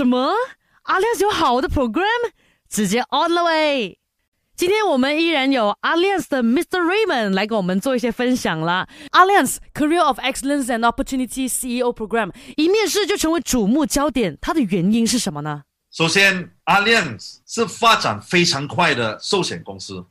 什么？Alliance 有好的 program，直接 on the way。今天我们依然有 Alliance 的 Mr. Raymond 来跟我们做一些分享啦。Alliance Career of Excellence and Opportunity CEO Program 一面试就成为瞩目焦点，它的原因是什么呢？首先，Alliance 是发展非常快的寿险公司，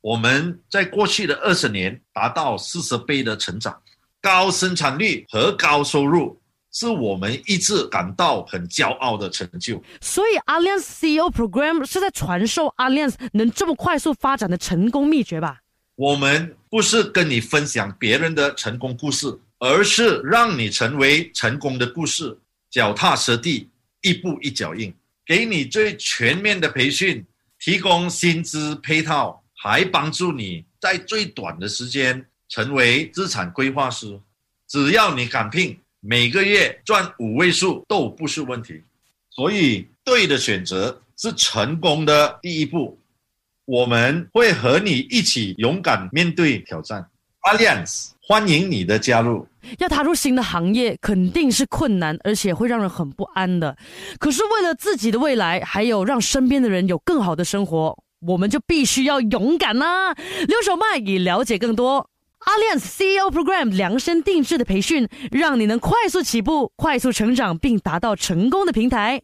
我们在过去的二十年达到四十倍的成长，高生产率和高收入。是我们一直感到很骄傲的成就。所以，Alliance CEO Program 是在传授 Alliance 能这么快速发展的成功秘诀吧？我们不是跟你分享别人的成功故事，而是让你成为成功的故事，脚踏实地，一步一脚印，给你最全面的培训，提供薪资配套，还帮助你在最短的时间成为资产规划师。只要你敢拼。每个月赚五位数都不是问题，所以对的选择是成功的第一步。我们会和你一起勇敢面对挑战。Alliance 欢迎你的加入。要踏入新的行业肯定是困难，而且会让人很不安的。可是为了自己的未来，还有让身边的人有更好的生活，我们就必须要勇敢呐！留守麦以了解更多。Alliance CEO Program 量身定制的培训，让你能快速起步、快速成长，并达到成功的平台。